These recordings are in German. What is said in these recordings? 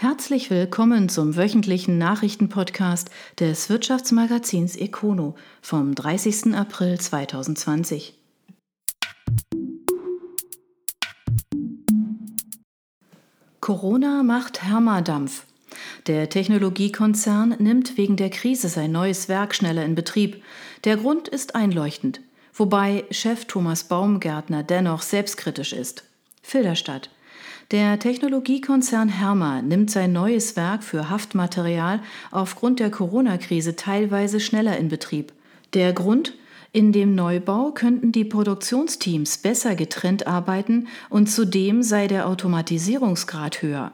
Herzlich willkommen zum wöchentlichen Nachrichtenpodcast des Wirtschaftsmagazins Econo vom 30. April 2020. Corona macht Hermadampf. Der Technologiekonzern nimmt wegen der Krise sein neues Werk schneller in Betrieb. Der Grund ist einleuchtend, wobei Chef Thomas Baumgärtner dennoch selbstkritisch ist. Filderstadt. Der Technologiekonzern Herma nimmt sein neues Werk für Haftmaterial aufgrund der Corona-Krise teilweise schneller in Betrieb. Der Grund? In dem Neubau könnten die Produktionsteams besser getrennt arbeiten und zudem sei der Automatisierungsgrad höher.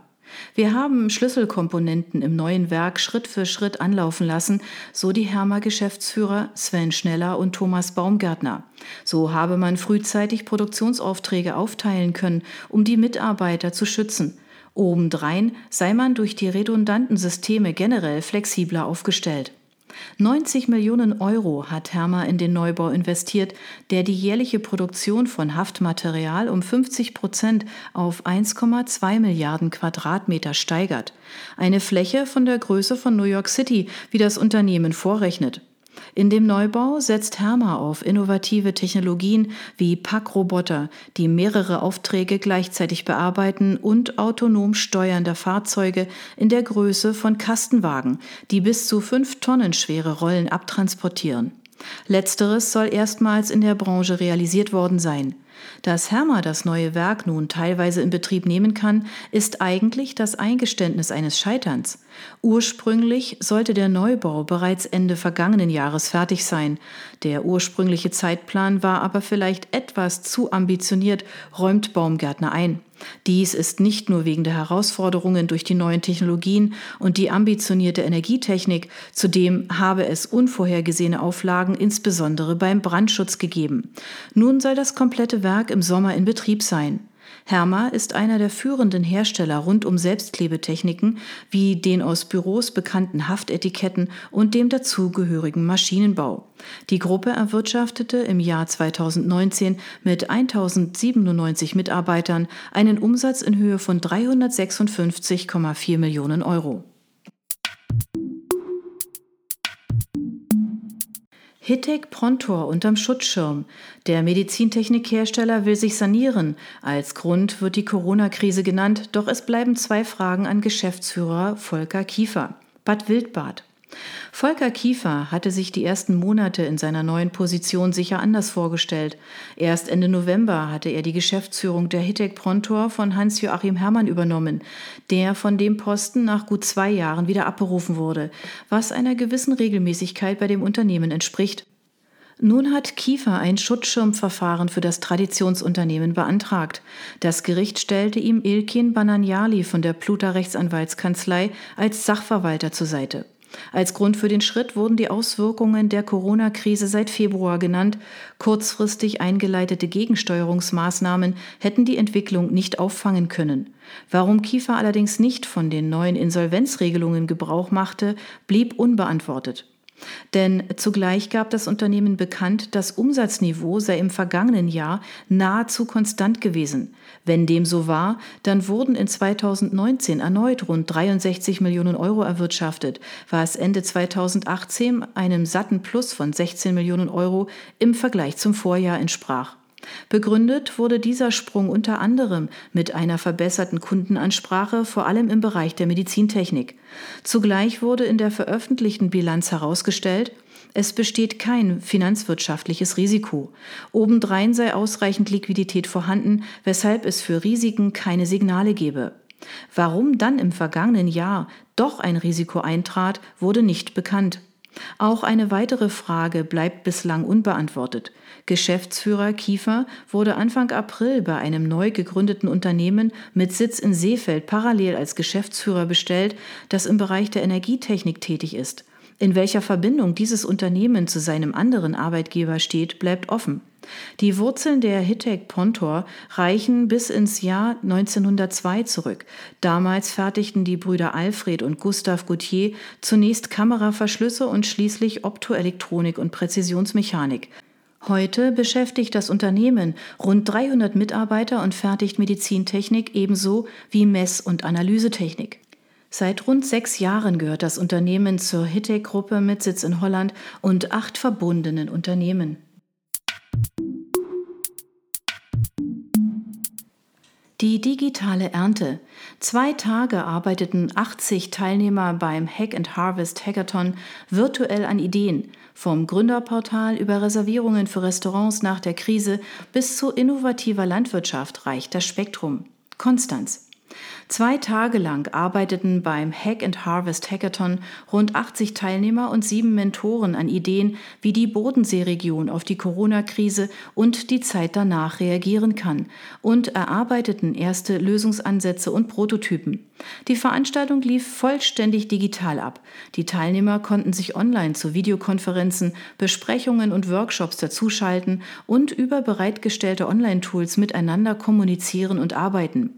Wir haben Schlüsselkomponenten im neuen Werk Schritt für Schritt anlaufen lassen, so die Hermer-Geschäftsführer Sven Schneller und Thomas Baumgärtner. So habe man frühzeitig Produktionsaufträge aufteilen können, um die Mitarbeiter zu schützen. Obendrein sei man durch die redundanten Systeme generell flexibler aufgestellt. 90 Millionen Euro hat Herma in den Neubau investiert, der die jährliche Produktion von Haftmaterial um 50 Prozent auf 1,2 Milliarden Quadratmeter steigert. Eine Fläche von der Größe von New York City, wie das Unternehmen vorrechnet. In dem Neubau setzt Herma auf innovative Technologien wie Packroboter, die mehrere Aufträge gleichzeitig bearbeiten und autonom steuernde Fahrzeuge in der Größe von Kastenwagen, die bis zu fünf Tonnen schwere Rollen abtransportieren. Letzteres soll erstmals in der Branche realisiert worden sein. Dass Hermer das neue Werk nun teilweise in Betrieb nehmen kann, ist eigentlich das Eingeständnis eines Scheiterns. Ursprünglich sollte der Neubau bereits Ende vergangenen Jahres fertig sein. Der ursprüngliche Zeitplan war aber vielleicht etwas zu ambitioniert, räumt Baumgärtner ein. Dies ist nicht nur wegen der Herausforderungen durch die neuen Technologien und die ambitionierte Energietechnik, zudem habe es unvorhergesehene Auflagen insbesondere beim Brandschutz gegeben. Nun soll das komplette Werk im Sommer in Betrieb sein. Herma ist einer der führenden Hersteller rund um Selbstklebetechniken wie den aus Büros bekannten Haftetiketten und dem dazugehörigen Maschinenbau. Die Gruppe erwirtschaftete im Jahr 2019 mit 1097 Mitarbeitern einen Umsatz in Höhe von 356,4 Millionen Euro. Hittech Prontor unterm Schutzschirm. Der Medizintechnikhersteller will sich sanieren. Als Grund wird die Corona-Krise genannt, doch es bleiben zwei Fragen an Geschäftsführer Volker Kiefer. Bad Wildbad. Volker Kiefer hatte sich die ersten Monate in seiner neuen Position sicher anders vorgestellt. Erst Ende November hatte er die Geschäftsführung der Hittech Prontor von Hans-Joachim Herrmann übernommen, der von dem Posten nach gut zwei Jahren wieder abberufen wurde, was einer gewissen Regelmäßigkeit bei dem Unternehmen entspricht. Nun hat Kiefer ein Schutzschirmverfahren für das Traditionsunternehmen beantragt. Das Gericht stellte ihm Ilkin Bananjali von der Pluta Rechtsanwaltskanzlei als Sachverwalter zur Seite. Als Grund für den Schritt wurden die Auswirkungen der Corona-Krise seit Februar genannt. Kurzfristig eingeleitete Gegensteuerungsmaßnahmen hätten die Entwicklung nicht auffangen können. Warum Kiefer allerdings nicht von den neuen Insolvenzregelungen Gebrauch machte, blieb unbeantwortet. Denn zugleich gab das Unternehmen bekannt, das Umsatzniveau sei im vergangenen Jahr nahezu konstant gewesen. Wenn dem so war, dann wurden in 2019 erneut rund 63 Millionen Euro erwirtschaftet, was Ende 2018 einem satten Plus von 16 Millionen Euro im Vergleich zum Vorjahr entsprach. Begründet wurde dieser Sprung unter anderem mit einer verbesserten Kundenansprache, vor allem im Bereich der Medizintechnik. Zugleich wurde in der veröffentlichten Bilanz herausgestellt, es besteht kein finanzwirtschaftliches Risiko. Obendrein sei ausreichend Liquidität vorhanden, weshalb es für Risiken keine Signale gebe. Warum dann im vergangenen Jahr doch ein Risiko eintrat, wurde nicht bekannt. Auch eine weitere Frage bleibt bislang unbeantwortet. Geschäftsführer Kiefer wurde Anfang April bei einem neu gegründeten Unternehmen mit Sitz in Seefeld parallel als Geschäftsführer bestellt, das im Bereich der Energietechnik tätig ist. In welcher Verbindung dieses Unternehmen zu seinem anderen Arbeitgeber steht, bleibt offen. Die Wurzeln der Hittech Pontor reichen bis ins Jahr 1902 zurück. Damals fertigten die Brüder Alfred und Gustav Gauthier zunächst Kameraverschlüsse und schließlich Optoelektronik und Präzisionsmechanik. Heute beschäftigt das Unternehmen rund 300 Mitarbeiter und fertigt Medizintechnik ebenso wie Mess- und Analysetechnik. Seit rund sechs Jahren gehört das Unternehmen zur Hittech-Gruppe mit Sitz in Holland und acht verbundenen Unternehmen. Die digitale Ernte. Zwei Tage arbeiteten 80 Teilnehmer beim Hack and Harvest Hackathon virtuell an Ideen, vom Gründerportal über Reservierungen für Restaurants nach der Krise bis zu innovativer Landwirtschaft reicht das Spektrum. Konstanz. Zwei Tage lang arbeiteten beim Hack and Harvest Hackathon rund 80 Teilnehmer und sieben Mentoren an Ideen, wie die Bodenseeregion auf die Corona-Krise und die Zeit danach reagieren kann und erarbeiteten erste Lösungsansätze und Prototypen. Die Veranstaltung lief vollständig digital ab. Die Teilnehmer konnten sich online zu Videokonferenzen, Besprechungen und Workshops dazuschalten und über bereitgestellte Online-Tools miteinander kommunizieren und arbeiten.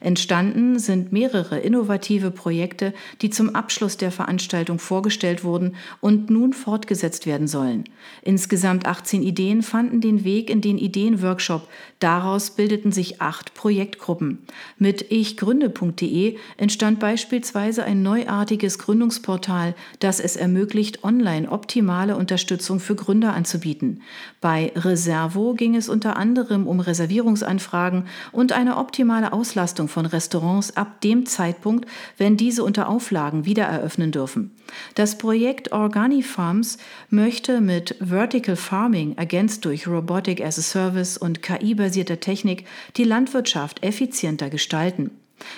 Entstanden sind mehrere innovative Projekte, die zum Abschluss der Veranstaltung vorgestellt wurden und nun fortgesetzt werden sollen. Insgesamt 18 Ideen fanden den Weg in den Ideenworkshop. Daraus bildeten sich acht Projektgruppen. Mit ichgründe.de entstand beispielsweise ein neuartiges Gründungsportal, das es ermöglicht, online optimale Unterstützung für Gründer anzubieten. Bei Reservo ging es unter anderem um Reservierungsanfragen und eine optimale Auslastung Auslastung von Restaurants ab dem Zeitpunkt, wenn diese unter Auflagen wieder eröffnen dürfen. Das Projekt Organi Farms möchte mit Vertical Farming, ergänzt durch Robotic as a Service und KI-basierter Technik, die Landwirtschaft effizienter gestalten.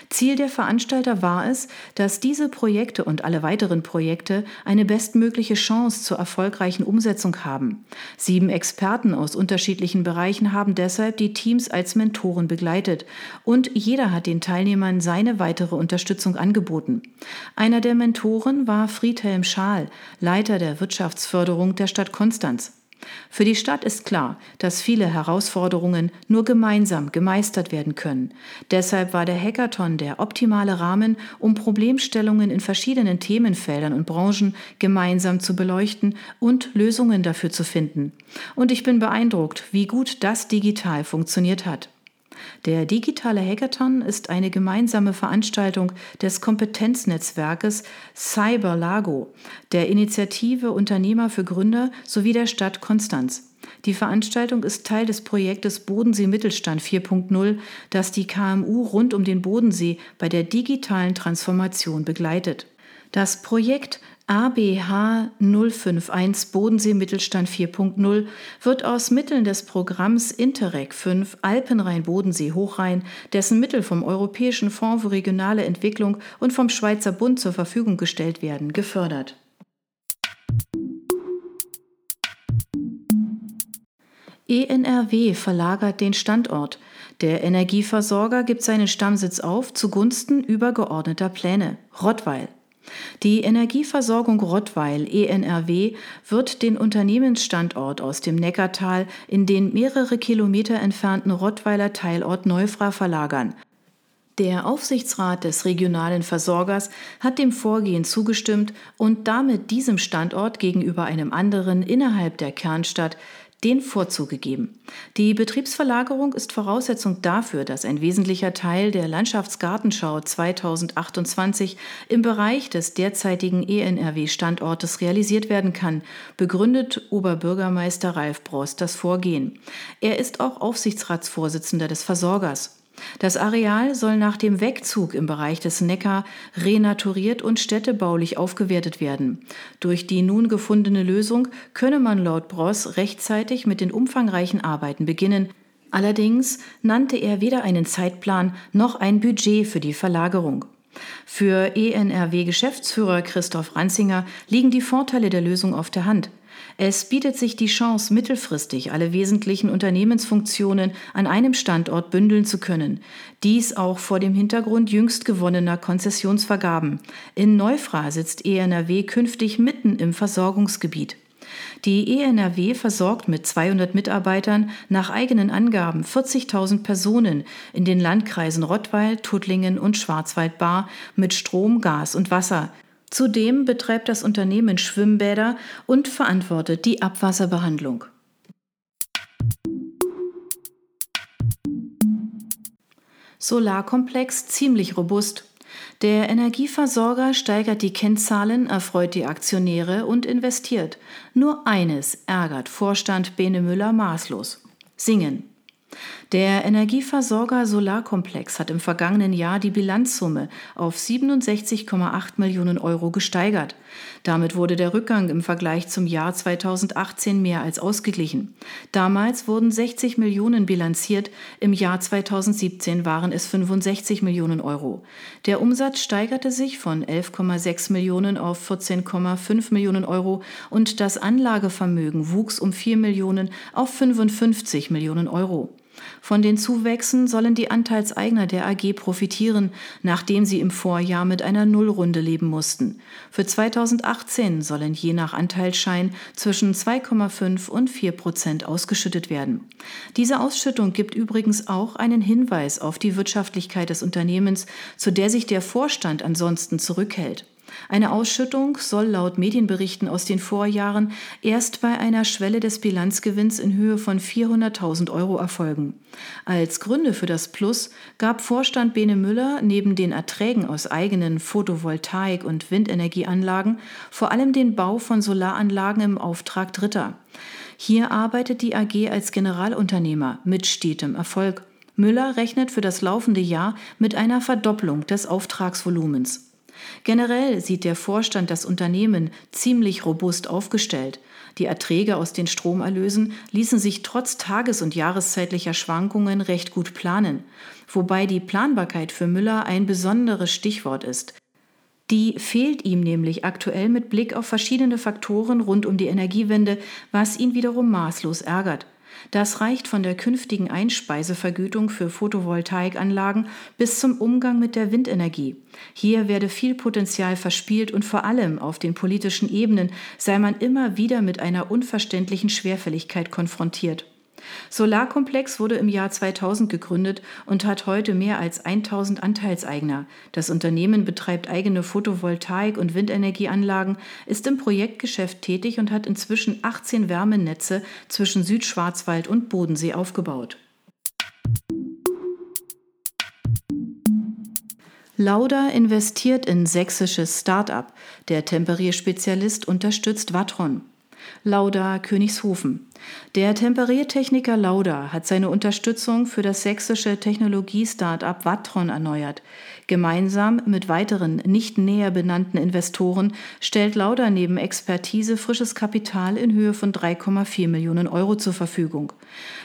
Ziel der Veranstalter war es, dass diese Projekte und alle weiteren Projekte eine bestmögliche Chance zur erfolgreichen Umsetzung haben. Sieben Experten aus unterschiedlichen Bereichen haben deshalb die Teams als Mentoren begleitet und jeder hat den Teilnehmern seine weitere Unterstützung angeboten. Einer der Mentoren war Friedhelm Schaal, Leiter der Wirtschaftsförderung der Stadt Konstanz. Für die Stadt ist klar, dass viele Herausforderungen nur gemeinsam gemeistert werden können. Deshalb war der Hackathon der optimale Rahmen, um Problemstellungen in verschiedenen Themenfeldern und Branchen gemeinsam zu beleuchten und Lösungen dafür zu finden. Und ich bin beeindruckt, wie gut das digital funktioniert hat. Der digitale Hackathon ist eine gemeinsame Veranstaltung des Kompetenznetzwerkes Cyberlago, der Initiative Unternehmer für Gründer sowie der Stadt Konstanz. Die Veranstaltung ist Teil des Projektes Bodensee Mittelstand 4.0, das die KMU rund um den Bodensee bei der digitalen Transformation begleitet. Das Projekt ABH 051 Bodensee Mittelstand 4.0 wird aus Mitteln des Programms Interreg 5 Alpenrhein-Bodensee Hochrhein, dessen Mittel vom Europäischen Fonds für regionale Entwicklung und vom Schweizer Bund zur Verfügung gestellt werden, gefördert. ENRW verlagert den Standort. Der Energieversorger gibt seinen Stammsitz auf zugunsten übergeordneter Pläne. Rottweil. Die Energieversorgung Rottweil ENRW wird den Unternehmensstandort aus dem Neckartal in den mehrere Kilometer entfernten Rottweiler Teilort Neufra verlagern. Der Aufsichtsrat des regionalen Versorgers hat dem Vorgehen zugestimmt und damit diesem Standort gegenüber einem anderen innerhalb der Kernstadt den Vorzug gegeben. Die Betriebsverlagerung ist Voraussetzung dafür, dass ein wesentlicher Teil der Landschaftsgartenschau 2028 im Bereich des derzeitigen ENRW-Standortes realisiert werden kann, begründet Oberbürgermeister Ralf Brost das Vorgehen. Er ist auch Aufsichtsratsvorsitzender des Versorgers. Das Areal soll nach dem Wegzug im Bereich des Neckar renaturiert und städtebaulich aufgewertet werden. Durch die nun gefundene Lösung könne man laut Bross rechtzeitig mit den umfangreichen Arbeiten beginnen. Allerdings nannte er weder einen Zeitplan noch ein Budget für die Verlagerung. Für ENRW-Geschäftsführer Christoph Ranzinger liegen die Vorteile der Lösung auf der Hand. Es bietet sich die Chance, mittelfristig alle wesentlichen Unternehmensfunktionen an einem Standort bündeln zu können. Dies auch vor dem Hintergrund jüngst gewonnener Konzessionsvergaben. In Neufra sitzt ENRW künftig mitten im Versorgungsgebiet. Die ENRW versorgt mit 200 Mitarbeitern nach eigenen Angaben 40.000 Personen in den Landkreisen Rottweil, Tuttlingen und Schwarzwald-Baar mit Strom, Gas und Wasser. Zudem betreibt das Unternehmen Schwimmbäder und verantwortet die Abwasserbehandlung. Solarkomplex ziemlich robust. Der Energieversorger steigert die Kennzahlen, erfreut die Aktionäre und investiert. Nur eines ärgert Vorstand Bene Müller maßlos. Singen. Der Energieversorger Solarkomplex hat im vergangenen Jahr die Bilanzsumme auf 67,8 Millionen Euro gesteigert. Damit wurde der Rückgang im Vergleich zum Jahr 2018 mehr als ausgeglichen. Damals wurden 60 Millionen bilanziert, im Jahr 2017 waren es 65 Millionen Euro. Der Umsatz steigerte sich von 11,6 Millionen auf 14,5 Millionen Euro und das Anlagevermögen wuchs um 4 Millionen auf 55 Millionen Euro. Von den Zuwächsen sollen die Anteilseigner der AG profitieren, nachdem sie im Vorjahr mit einer Nullrunde leben mussten. Für 2018 sollen je nach Anteilsschein zwischen 2,5 und 4 Prozent ausgeschüttet werden. Diese Ausschüttung gibt übrigens auch einen Hinweis auf die Wirtschaftlichkeit des Unternehmens, zu der sich der Vorstand ansonsten zurückhält. Eine Ausschüttung soll laut Medienberichten aus den Vorjahren erst bei einer Schwelle des Bilanzgewinns in Höhe von 400.000 Euro erfolgen. Als Gründe für das Plus gab Vorstand Bene Müller neben den Erträgen aus eigenen Photovoltaik- und Windenergieanlagen vor allem den Bau von Solaranlagen im Auftrag Dritter. Hier arbeitet die AG als Generalunternehmer mit stetem Erfolg. Müller rechnet für das laufende Jahr mit einer Verdopplung des Auftragsvolumens. Generell sieht der Vorstand das Unternehmen ziemlich robust aufgestellt. Die Erträge aus den Stromerlösen ließen sich trotz tages- und jahreszeitlicher Schwankungen recht gut planen, wobei die Planbarkeit für Müller ein besonderes Stichwort ist. Die fehlt ihm nämlich aktuell mit Blick auf verschiedene Faktoren rund um die Energiewende, was ihn wiederum maßlos ärgert. Das reicht von der künftigen Einspeisevergütung für Photovoltaikanlagen bis zum Umgang mit der Windenergie. Hier werde viel Potenzial verspielt und vor allem auf den politischen Ebenen sei man immer wieder mit einer unverständlichen Schwerfälligkeit konfrontiert. Solarkomplex wurde im Jahr 2000 gegründet und hat heute mehr als 1000 Anteilseigner. Das Unternehmen betreibt eigene Photovoltaik- und Windenergieanlagen, ist im Projektgeschäft tätig und hat inzwischen 18 Wärmenetze zwischen Südschwarzwald und Bodensee aufgebaut. Lauda investiert in sächsisches Start-up. Der Temperierspezialist unterstützt Watron. Lauda Königshofen. Der Temperiertechniker Lauda hat seine Unterstützung für das sächsische Technologie-Startup Wattron erneuert. Gemeinsam mit weiteren nicht näher benannten Investoren stellt Lauda neben Expertise frisches Kapital in Höhe von 3,4 Millionen Euro zur Verfügung.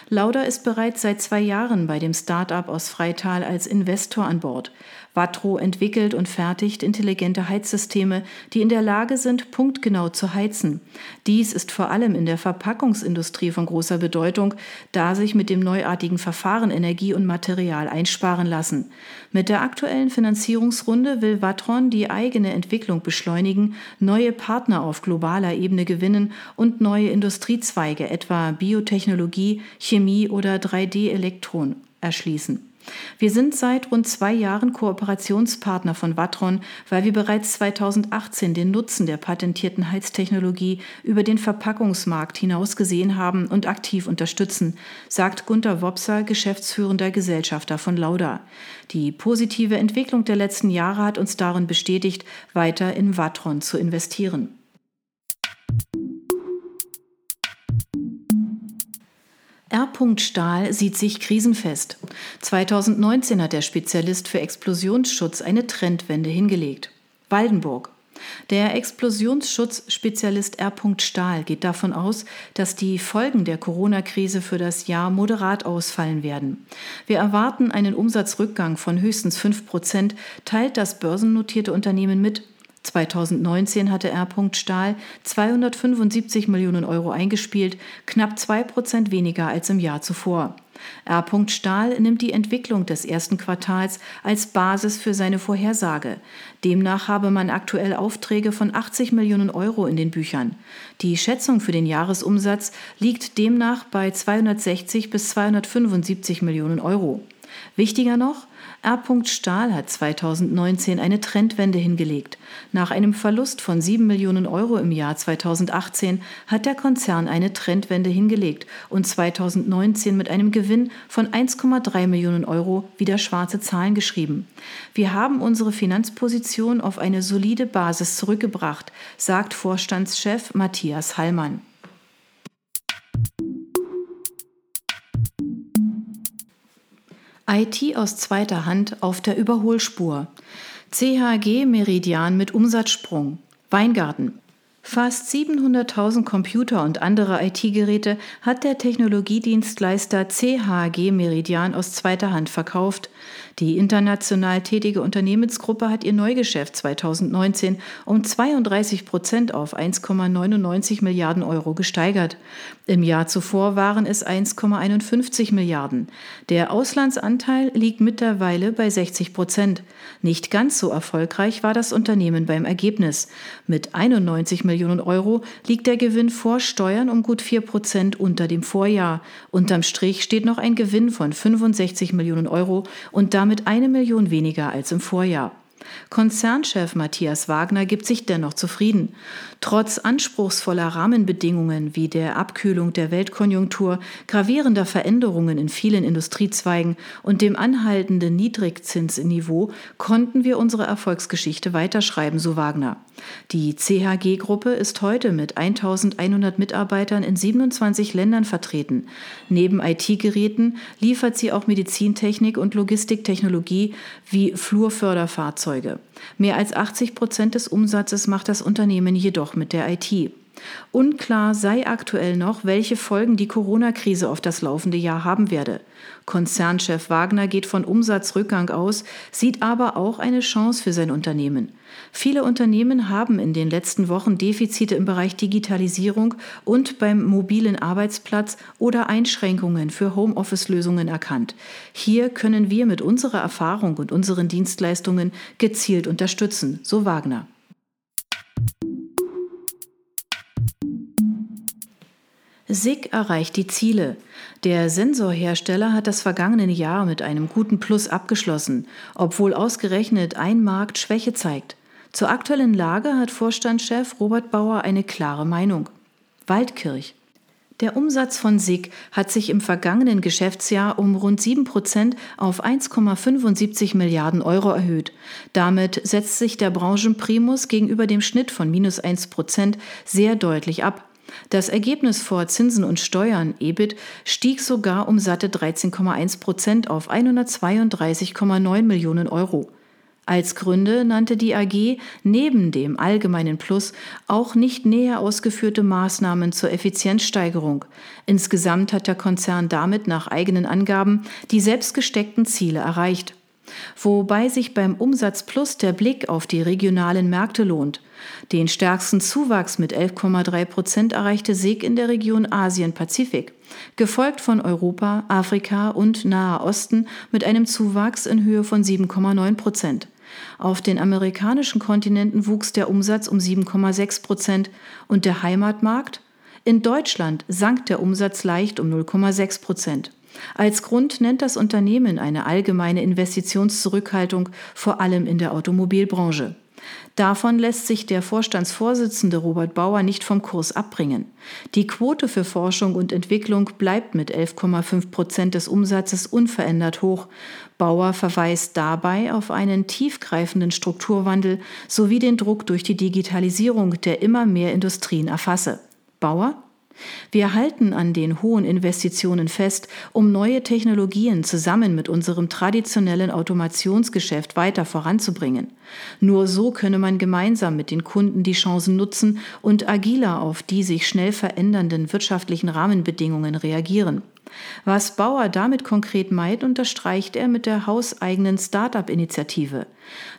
Lauda ist bereits seit zwei Jahren bei dem Startup aus Freital als Investor an Bord. Wattro entwickelt und fertigt intelligente Heizsysteme, die in der Lage sind, punktgenau zu heizen. Dies ist vor allem in der Verpackungsindustrie von großer Bedeutung, da sich mit dem neuartigen Verfahren Energie und Material einsparen lassen. Mit der aktuellen Finanzierungsrunde will Watron die eigene Entwicklung beschleunigen, neue Partner auf globaler Ebene gewinnen und neue Industriezweige, etwa Biotechnologie, Chemie oder 3D-Elektron, erschließen. Wir sind seit rund zwei Jahren Kooperationspartner von Watron, weil wir bereits 2018 den Nutzen der patentierten Heiztechnologie über den Verpackungsmarkt hinaus gesehen haben und aktiv unterstützen, sagt Gunter Wopser, geschäftsführender Gesellschafter von Lauda. Die positive Entwicklung der letzten Jahre hat uns darin bestätigt, weiter in Watron zu investieren. R. Stahl sieht sich krisenfest. 2019 hat der Spezialist für Explosionsschutz eine Trendwende hingelegt. Waldenburg. Der Explosionsschutzspezialist R. Stahl geht davon aus, dass die Folgen der Corona-Krise für das Jahr moderat ausfallen werden. Wir erwarten einen Umsatzrückgang von höchstens 5 Prozent, teilt das börsennotierte Unternehmen mit. 2019 hatte R. Stahl 275 Millionen Euro eingespielt, knapp zwei Prozent weniger als im Jahr zuvor. R. Stahl nimmt die Entwicklung des ersten Quartals als Basis für seine Vorhersage. Demnach habe man aktuell Aufträge von 80 Millionen Euro in den Büchern. Die Schätzung für den Jahresumsatz liegt demnach bei 260 bis 275 Millionen Euro. Wichtiger noch, R. Stahl hat 2019 eine Trendwende hingelegt. Nach einem Verlust von 7 Millionen Euro im Jahr 2018 hat der Konzern eine Trendwende hingelegt und 2019 mit einem Gewinn von 1,3 Millionen Euro wieder schwarze Zahlen geschrieben. Wir haben unsere Finanzposition auf eine solide Basis zurückgebracht, sagt Vorstandschef Matthias Hallmann. IT aus zweiter Hand auf der Überholspur. CHG Meridian mit Umsatzsprung. Weingarten. Fast 700.000 Computer und andere IT-Geräte hat der Technologiedienstleister CHG Meridian aus zweiter Hand verkauft. Die international tätige Unternehmensgruppe hat ihr Neugeschäft 2019 um 32 Prozent auf 1,99 Milliarden Euro gesteigert. Im Jahr zuvor waren es 1,51 Milliarden. Der Auslandsanteil liegt mittlerweile bei 60 Prozent. Nicht ganz so erfolgreich war das Unternehmen beim Ergebnis. Mit 91 Millionen Euro liegt der Gewinn vor Steuern um gut 4 Prozent unter dem Vorjahr. Unterm Strich steht noch ein Gewinn von 65 Millionen Euro und damit eine Million weniger als im Vorjahr. Konzernchef Matthias Wagner gibt sich dennoch zufrieden. Trotz anspruchsvoller Rahmenbedingungen wie der Abkühlung der Weltkonjunktur, gravierender Veränderungen in vielen Industriezweigen und dem anhaltenden Niedrigzinsniveau konnten wir unsere Erfolgsgeschichte weiterschreiben, so Wagner. Die CHG-Gruppe ist heute mit 1100 Mitarbeitern in 27 Ländern vertreten. Neben IT-Geräten liefert sie auch Medizintechnik und Logistiktechnologie wie Flurförderfahrzeuge. Mehr als 80 Prozent des Umsatzes macht das Unternehmen jedoch mit der IT. Unklar sei aktuell noch, welche Folgen die Corona-Krise auf das laufende Jahr haben werde. Konzernchef Wagner geht von Umsatzrückgang aus, sieht aber auch eine Chance für sein Unternehmen. Viele Unternehmen haben in den letzten Wochen Defizite im Bereich Digitalisierung und beim mobilen Arbeitsplatz oder Einschränkungen für Homeoffice-Lösungen erkannt. Hier können wir mit unserer Erfahrung und unseren Dienstleistungen gezielt unterstützen, so Wagner. SIG erreicht die Ziele. Der Sensorhersteller hat das vergangene Jahr mit einem guten Plus abgeschlossen, obwohl ausgerechnet ein Markt Schwäche zeigt. Zur aktuellen Lage hat Vorstandschef Robert Bauer eine klare Meinung. Waldkirch. Der Umsatz von SIG hat sich im vergangenen Geschäftsjahr um rund 7 Prozent auf 1,75 Milliarden Euro erhöht. Damit setzt sich der Branchenprimus gegenüber dem Schnitt von minus 1 Prozent sehr deutlich ab. Das Ergebnis vor Zinsen und Steuern, EBIT, stieg sogar um satte 13,1 Prozent auf 132,9 Millionen Euro. Als Gründe nannte die AG neben dem allgemeinen Plus auch nicht näher ausgeführte Maßnahmen zur Effizienzsteigerung. Insgesamt hat der Konzern damit nach eigenen Angaben die selbst gesteckten Ziele erreicht wobei sich beim Umsatz plus der Blick auf die regionalen Märkte lohnt. Den stärksten Zuwachs mit 11,3 Prozent erreichte SEG in der Region Asien-Pazifik, gefolgt von Europa, Afrika und Nahe Osten mit einem Zuwachs in Höhe von 7,9 Prozent. Auf den amerikanischen Kontinenten wuchs der Umsatz um 7,6 Prozent und der Heimatmarkt? In Deutschland sank der Umsatz leicht um 0,6 Prozent. Als Grund nennt das Unternehmen eine allgemeine Investitionszurückhaltung, vor allem in der Automobilbranche. Davon lässt sich der Vorstandsvorsitzende Robert Bauer nicht vom Kurs abbringen. Die Quote für Forschung und Entwicklung bleibt mit 11,5 Prozent des Umsatzes unverändert hoch. Bauer verweist dabei auf einen tiefgreifenden Strukturwandel sowie den Druck durch die Digitalisierung, der immer mehr Industrien erfasse. Bauer wir halten an den hohen Investitionen fest, um neue Technologien zusammen mit unserem traditionellen Automationsgeschäft weiter voranzubringen. Nur so könne man gemeinsam mit den Kunden die Chancen nutzen und agiler auf die sich schnell verändernden wirtschaftlichen Rahmenbedingungen reagieren. Was Bauer damit konkret meint, unterstreicht er mit der hauseigenen Start-up-Initiative.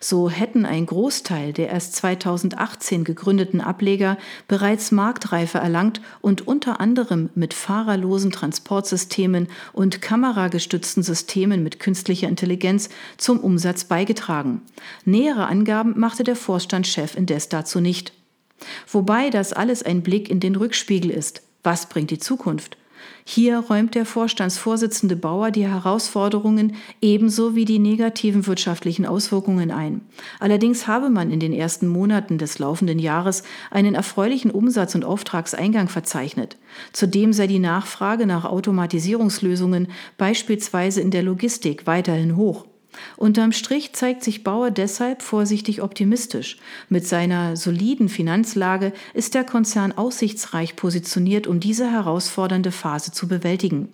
So hätten ein Großteil der erst 2018 gegründeten Ableger bereits Marktreife erlangt und unter anderem mit fahrerlosen Transportsystemen und kameragestützten Systemen mit künstlicher Intelligenz zum Umsatz beigetragen. Nähere Angaben machte der Vorstandschef indes dazu nicht. Wobei das alles ein Blick in den Rückspiegel ist. Was bringt die Zukunft? Hier räumt der Vorstandsvorsitzende Bauer die Herausforderungen ebenso wie die negativen wirtschaftlichen Auswirkungen ein. Allerdings habe man in den ersten Monaten des laufenden Jahres einen erfreulichen Umsatz- und Auftragseingang verzeichnet. Zudem sei die Nachfrage nach Automatisierungslösungen beispielsweise in der Logistik weiterhin hoch. Unterm Strich zeigt sich Bauer deshalb vorsichtig optimistisch. Mit seiner soliden Finanzlage ist der Konzern aussichtsreich positioniert, um diese herausfordernde Phase zu bewältigen.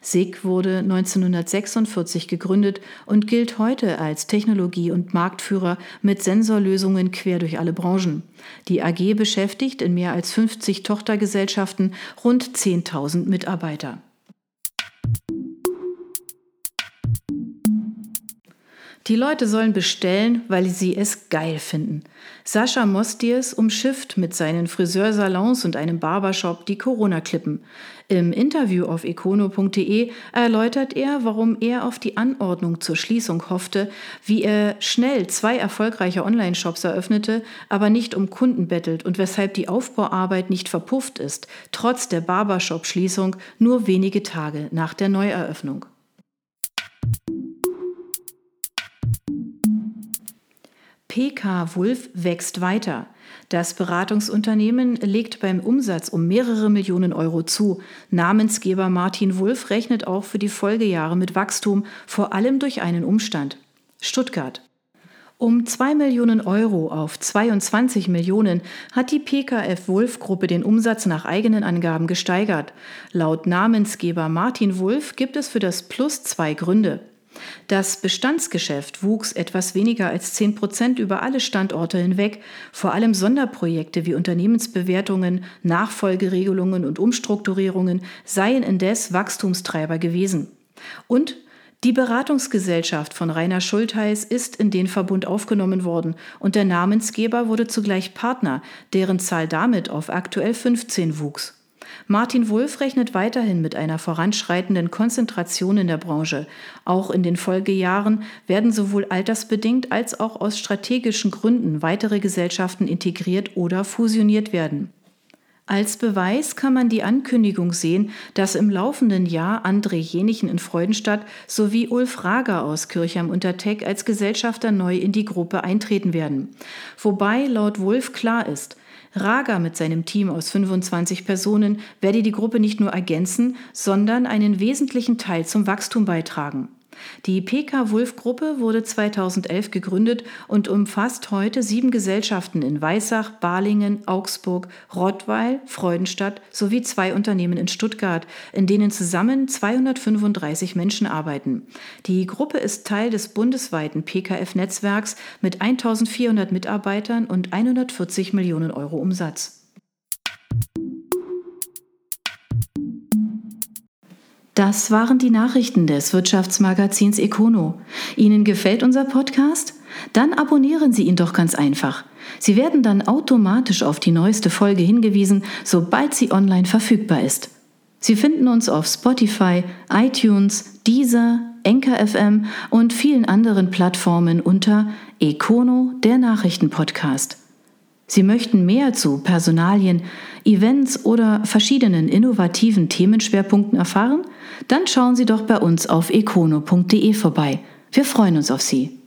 SIG wurde 1946 gegründet und gilt heute als Technologie- und Marktführer mit Sensorlösungen quer durch alle Branchen. Die AG beschäftigt in mehr als 50 Tochtergesellschaften rund 10.000 Mitarbeiter. Die Leute sollen bestellen, weil sie es geil finden. Sascha Mostiers umschifft mit seinen Friseursalons und einem Barbershop die Corona-Klippen. Im Interview auf econo.de erläutert er, warum er auf die Anordnung zur Schließung hoffte, wie er schnell zwei erfolgreiche Online-Shops eröffnete, aber nicht um Kunden bettelt und weshalb die Aufbauarbeit nicht verpufft ist, trotz der Barbershop-Schließung nur wenige Tage nach der Neueröffnung. PK Wulf wächst weiter. Das Beratungsunternehmen legt beim Umsatz um mehrere Millionen Euro zu. Namensgeber Martin Wulf rechnet auch für die Folgejahre mit Wachstum, vor allem durch einen Umstand. Stuttgart. Um 2 Millionen Euro auf 22 Millionen hat die PKF Wulf Gruppe den Umsatz nach eigenen Angaben gesteigert. Laut Namensgeber Martin Wulf gibt es für das Plus zwei Gründe. Das Bestandsgeschäft wuchs etwas weniger als 10 Prozent über alle Standorte hinweg. Vor allem Sonderprojekte wie Unternehmensbewertungen, Nachfolgeregelungen und Umstrukturierungen seien indes Wachstumstreiber gewesen. Und die Beratungsgesellschaft von Rainer Schultheiß ist in den Verbund aufgenommen worden und der Namensgeber wurde zugleich Partner, deren Zahl damit auf aktuell 15 wuchs. Martin Wulff rechnet weiterhin mit einer voranschreitenden Konzentration in der Branche. Auch in den Folgejahren werden sowohl altersbedingt als auch aus strategischen Gründen weitere Gesellschaften integriert oder fusioniert werden. Als Beweis kann man die Ankündigung sehen, dass im laufenden Jahr André Jenichen in Freudenstadt sowie Ulf Rager aus Kirchheim unter Teck als Gesellschafter neu in die Gruppe eintreten werden. Wobei laut Wulf klar ist, Raga mit seinem Team aus 25 Personen werde die Gruppe nicht nur ergänzen, sondern einen wesentlichen Teil zum Wachstum beitragen. Die PK Wulf Gruppe wurde 2011 gegründet und umfasst heute sieben Gesellschaften in Weissach, Balingen, Augsburg, Rottweil, Freudenstadt sowie zwei Unternehmen in Stuttgart, in denen zusammen 235 Menschen arbeiten. Die Gruppe ist Teil des bundesweiten PKF-Netzwerks mit 1400 Mitarbeitern und 140 Millionen Euro Umsatz. Das waren die Nachrichten des Wirtschaftsmagazins Econo. Ihnen gefällt unser Podcast? Dann abonnieren Sie ihn doch ganz einfach. Sie werden dann automatisch auf die neueste Folge hingewiesen, sobald sie online verfügbar ist. Sie finden uns auf Spotify, iTunes, Deezer, Enker FM und vielen anderen Plattformen unter Econo, der Nachrichtenpodcast. Sie möchten mehr zu Personalien, Events oder verschiedenen innovativen Themenschwerpunkten erfahren? Dann schauen Sie doch bei uns auf econo.de vorbei. Wir freuen uns auf Sie.